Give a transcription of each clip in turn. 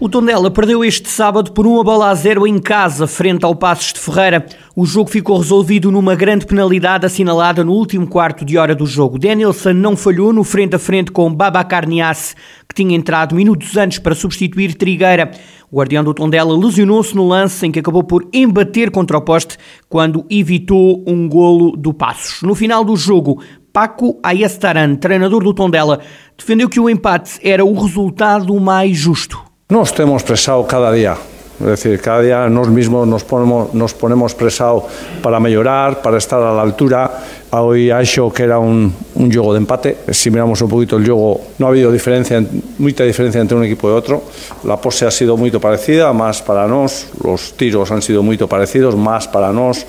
O Tondela perdeu este sábado por uma bola a zero em casa, frente ao Passos de Ferreira. O jogo ficou resolvido numa grande penalidade assinalada no último quarto de hora do jogo. Danielson não falhou no frente a frente com Babacar Niasse, que tinha entrado minutos antes para substituir Trigueira. O guardião do Tondela lesionou-se no lance em que acabou por embater contra o poste quando evitou um golo do Passos. No final do jogo, Paco Ayestaran, treinador do Tondela, defendeu que o empate era o resultado mais justo. Nos hemos expresado cada día. Es decir, cada día nos mismos nos ponemos, nos presado para mejorar, para estar a la altura. Hoy ha hecho que era un, un juego de empate. Si miramos un poquito el juego, no ha habido diferencia, mucha diferencia entre un equipo y otro. La pose ha sido muy parecida, más para nos. Los tiros han sido muy parecidos, más para nos.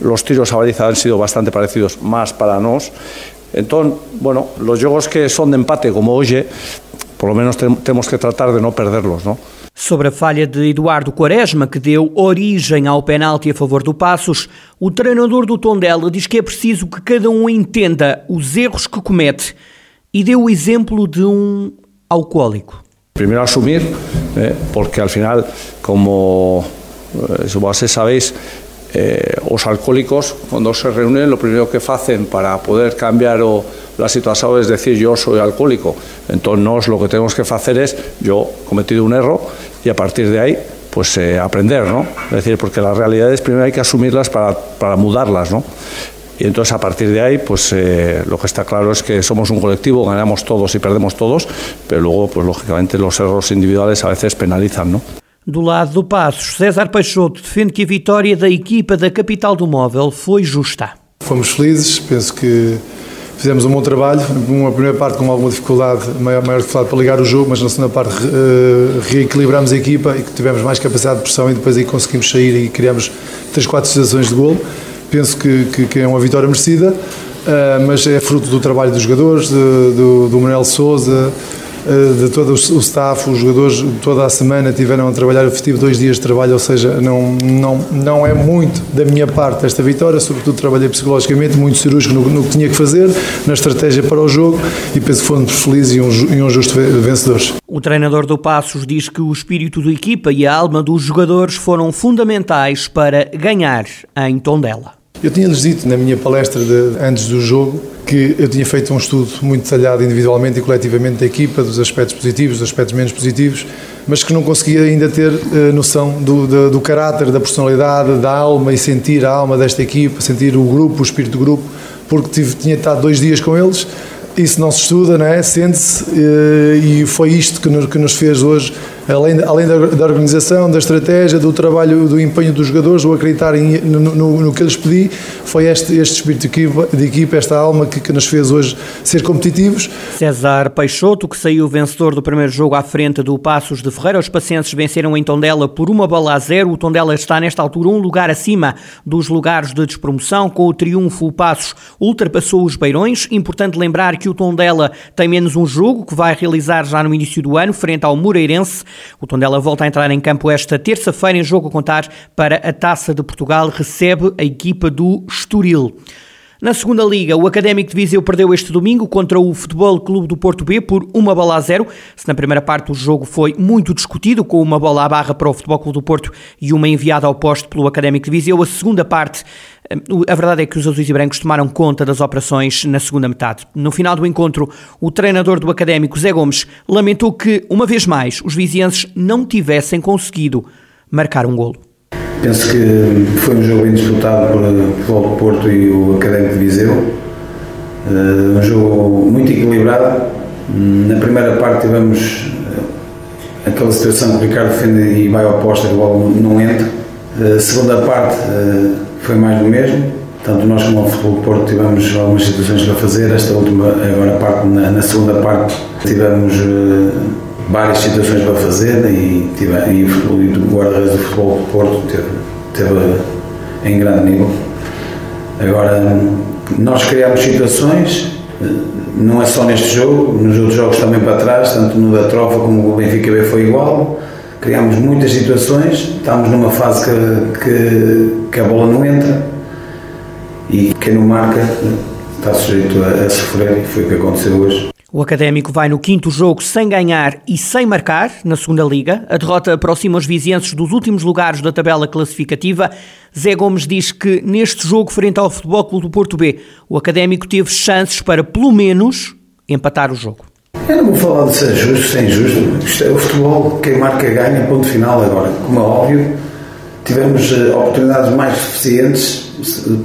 Los tiros a baliza han sido bastante parecidos, más para nos. Entonces, bueno, los juegos que son de empate, como hoy, por lo menos temos que tratar de não perderlos, não? Sobre a falha de Eduardo Quaresma, que deu origem ao penalti a favor do Passos, o treinador do Tondela diz que é preciso que cada um entenda os erros que comete e deu o exemplo de um alcoólico. Primeiro assumir, eh, porque al final, como eh, vocês sabéis, eh, os alcohólicos, cuando se reúnen, lo primero que hacen para poder cambiar o la situación es decir yo soy alcohólico. Entonces lo que tenemos que hacer es yo he cometido un error y a partir de ahí pues eh, aprender, ¿no? Es decir, porque las realidades primero hay que asumirlas para, para mudarlas, ¿no? Y entonces a partir de ahí, pues eh, lo que está claro es que somos un colectivo, ganamos todos y perdemos todos, pero luego, pues lógicamente los errores individuales a veces penalizan, ¿no? Do lado do Passos, César Peixoto defende que a vitória da equipa da capital do móvel foi justa. Fomos felizes, penso que Fizemos um bom trabalho, uma primeira parte com alguma dificuldade, maior, maior dificuldade para ligar o jogo, mas na segunda parte uh, reequilibramos a equipa e tivemos mais capacidade de pressão e depois aí conseguimos sair e criamos 3, 4 situações de golo. Penso que, que, que é uma vitória merecida, uh, mas é fruto do trabalho dos jogadores, de, do, do Manuel Souza, eh, de todo o staff, os jogadores toda a semana tiveram a trabalhar, eu tive dois dias de trabalho, ou seja, não, não, não é muito da minha parte esta vitória, sobretudo trabalhei psicologicamente, muito cirúrgico no, no que tinha que fazer, na estratégia para o jogo e penso que fomos felizes e um, e um justo vencedores. O treinador do Passos diz que o espírito da equipa e a alma dos jogadores foram fundamentais para ganhar em Tondela. Eu tinha-lhes dito na minha palestra de, antes do jogo que eu tinha feito um estudo muito detalhado individualmente e coletivamente da equipa, dos aspectos positivos, dos aspectos menos positivos, mas que não conseguia ainda ter uh, noção do, do, do, caráter, da personalidade, da alma e sentir a alma desta equipa, sentir o grupo, o espírito do grupo, porque tive, tinha estado dois dias com eles. Isso não se estuda, não é? Sente-se uh, e foi isto que nos, que nos fez hoje além, além da, da, organização, da estratégia, do trabalho, do empenho dos jogadores, o acreditarem no, no, no, que eles pedi, foi este, este espírito de equipa, de equipa esta alma que, que, nos fez hoje ser competitivos. César Peixoto, que saiu vencedor do primeiro jogo à frente do Passos de Ferreira, os pacientes venceram em Tondela por uma bola a zero. O Tondela está nesta altura um lugar acima dos lugares de despromoção. Com o triunfo, o Passos ultrapassou os Beirões. Importante lembrar que o Tondela tem menos um jogo que vai realizar já no início do ano, frente ao Moreirense. O Tondela volta a entrar em campo esta terça-feira em jogo a contar para a Taça de Portugal, recebe a equipa do Estoril. Na segunda liga, o Académico de Viseu perdeu este domingo contra o Futebol Clube do Porto B por uma bola a zero. Se na primeira parte o jogo foi muito discutido, com uma bola à barra para o Futebol Clube do Porto e uma enviada ao poste pelo Académico de Viseu, a segunda parte, eh, a verdade é que os azuis e brancos tomaram conta das operações na segunda metade. No final do encontro, o treinador do Académico, Zé Gomes, lamentou que, uma vez mais, os vizienses não tivessem conseguido marcar um golo. Penso que foi um jogo bem disputado por do Porto e o Académico de Viseu. Uh, um jogo muito equilibrado. Na primeira parte tivemos eh, aquela situação que o Ricardo defende e vai ao posto e logo não entra. A uh, segunda parte foi mais do mesmo. Tanto nós como o Futebol Porto tivemos algumas situações para fazer. Esta última, agora parte, na, na segunda parte, tivemos várias situações para fazer e, tive, e o guarda-redes do futebol do Porto teve, teve em grande nível. Agora, nós criamos situações, não é só neste jogo, nos outros jogos também para trás, tanto no da Trofa como o Benfica B foi igual. Criámos muitas situações, estamos numa fase que, que, que a bola não entra e quem não marca está sujeito a, a sofrer e foi o que aconteceu hoje. O Académico vai no quinto jogo sem ganhar e sem marcar na segunda liga. A derrota aproxima os vizienses dos últimos lugares da tabela classificativa. Zé Gomes diz que neste jogo frente ao Futebol Clube do Porto B, o Académico teve chances para pelo menos empatar o jogo. Eu não vou falar de ser justo, sem justo. Isto é o futebol, quem marca ganha, ponto final agora. Como é óbvio, tivemos eh, oportunidades mais suficientes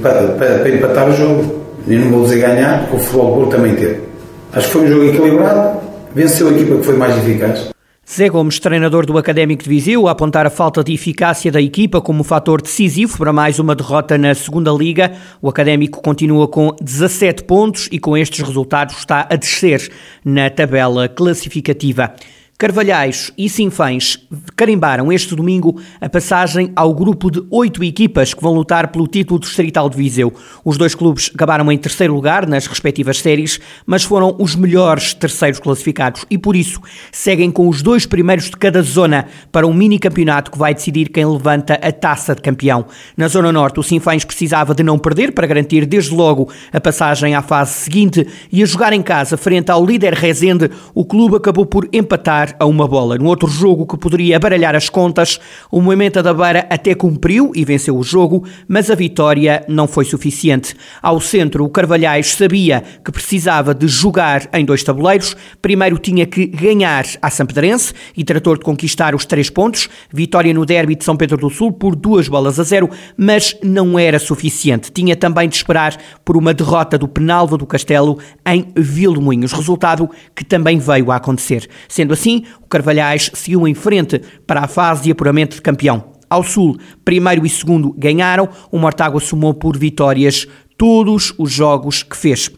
para, para, para empatar o jogo. E não vou dizer ganhar, porque o futebol Porto também teve. Acho que foi um jogo equilibrado, venceu a equipa que foi mais eficaz. Zé Gomes, treinador do Académico de Viseu, a apontar a falta de eficácia da equipa como fator decisivo para mais uma derrota na segunda liga. O Académico continua com 17 pontos e com estes resultados está a descer na tabela classificativa. Carvalhais e Sinfãs carimbaram este domingo a passagem ao grupo de oito equipas que vão lutar pelo título distrital de Viseu. Os dois clubes acabaram em terceiro lugar nas respectivas séries, mas foram os melhores terceiros classificados e por isso seguem com os dois primeiros de cada zona para um mini campeonato que vai decidir quem levanta a taça de campeão. Na zona norte, o Sinfãs precisava de não perder para garantir desde logo a passagem à fase seguinte e a jogar em casa frente ao líder Rezende, o clube acabou por empatar a uma bola. No outro jogo que poderia baralhar as contas, o Moimenta da Beira até cumpriu e venceu o jogo, mas a vitória não foi suficiente. Ao centro, o Carvalhais sabia que precisava de jogar em dois tabuleiros. Primeiro tinha que ganhar a Sampedrense e tratou de conquistar os três pontos. Vitória no derby de São Pedro do Sul por duas bolas a zero, mas não era suficiente. Tinha também de esperar por uma derrota do Penalva do Castelo em Vilmoinhos, resultado que também veio a acontecer. Sendo assim, o Carvalhais seguiu em frente para a fase de apuramento de campeão. Ao Sul, primeiro e segundo ganharam, o Mortágua somou por vitórias todos os jogos que fez.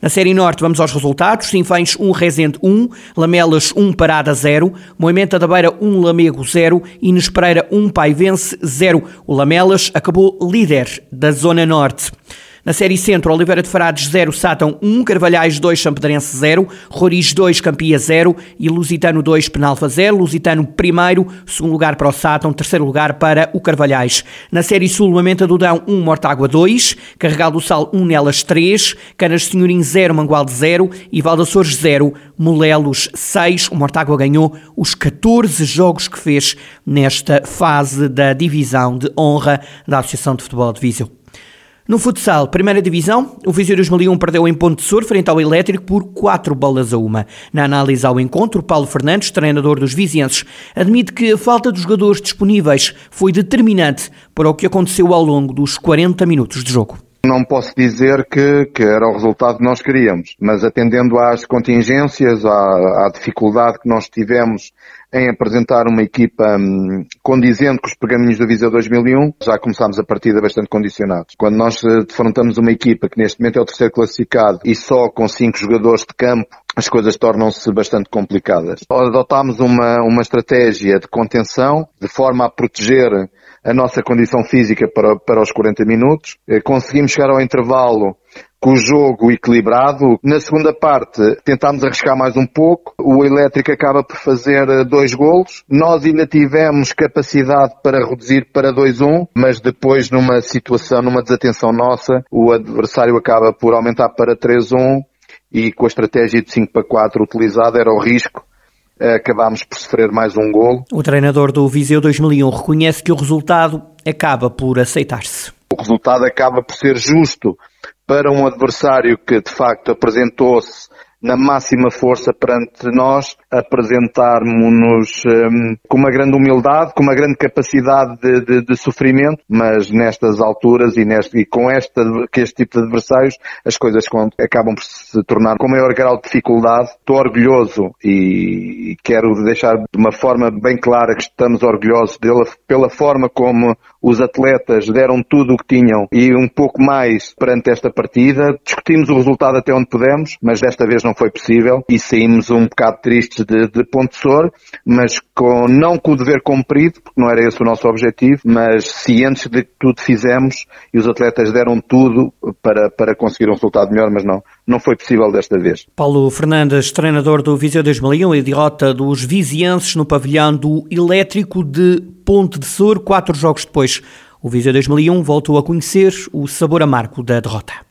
Na Série Norte, vamos aos resultados. Sinfãs 1, Rezende 1, Lamelas 1, Parada 0, Moimenta da Beira 1, Lamego 0, Inês Pereira 1, Paivense 0. O Lamelas acabou líder da Zona Norte. Na Série Centro, Oliveira de Frades 0, Sátão 1, Carvalhais 2, Sampedrense 0, Roriz 2, Campia 0 e Lusitano 2, Penalva 0. Lusitano primeiro, segundo lugar para o Sátão, terceiro lugar para o Carvalhais. Na Série Sul, Lamenta do Dão 1, Mortágua 2, Carregal do Sal 1, Nelas 3, Canas de Senhorim 0, Mangualde 0 e Valdaçores 0, Molelos 6. O Mortágua ganhou os 14 jogos que fez nesta fase da divisão de honra da Associação de Futebol de Viseu. No futsal, primeira divisão, o Viseu 2001 perdeu em Ponte Sur frente ao Elétrico por 4 bolas a uma. Na análise ao encontro, Paulo Fernandes, treinador dos vizienses, admite que a falta de jogadores disponíveis foi determinante para o que aconteceu ao longo dos 40 minutos de jogo. Não posso dizer que, que, era o resultado que nós queríamos, mas atendendo às contingências, à, à dificuldade que nós tivemos em apresentar uma equipa hum, condizente com os pergaminhos do Viseu 2001, já começámos a partida bastante condicionados. Quando nós eh, defrontamos uma equipa que neste momento é o terceiro classificado e só com cinco jogadores de campo, as coisas tornam-se bastante complicadas. Adotámos uma, uma estratégia de contenção, de forma a proteger a nossa condição física para, para os 40 minutos. Eh, conseguimos chegar ao intervalo com o jogo equilibrado. Na segunda parte tentámos arriscar mais um pouco. O Elétrico acaba por fazer eh, dois golos. Nós ainda tivemos capacidade para reduzir para 2-1, mas depois numa situação, numa desatenção nossa, o adversário acaba por aumentar para 3-1 e com a estratégia de 5 para 4 utilizada era o risco acabámos por sofrer mais um golo. O treinador do Viseu 2001 reconhece que o resultado acaba por aceitar-se. O resultado acaba por ser justo para um adversário que de facto apresentou-se na máxima força perante nós, apresentarmos-nos um, com uma grande humildade, com uma grande capacidade de, de, de sofrimento, mas nestas alturas e, neste, e com este tipo de adversários, as coisas acabam por se tornar com maior grau de dificuldade. Estou orgulhoso e quero deixar de uma forma bem clara que estamos orgulhosos dele, pela forma como os atletas deram tudo o que tinham e um pouco mais perante esta partida. Discutimos o resultado até onde pudemos, mas desta vez não foi possível e saímos um bocado tristes de, de Pontessor, mas com, não com o dever cumprido, porque não era esse o nosso objetivo, mas cientes de que tudo fizemos e os atletas deram tudo para, para conseguir um resultado melhor, mas não, não foi possível desta vez. Paulo Fernandes, treinador do Viseu 2001 e derrota dos vizienses no pavilhão do Elétrico de Ponte de Sur, quatro jogos depois. O Viseu 2001 voltou a conhecer o sabor amargo da derrota.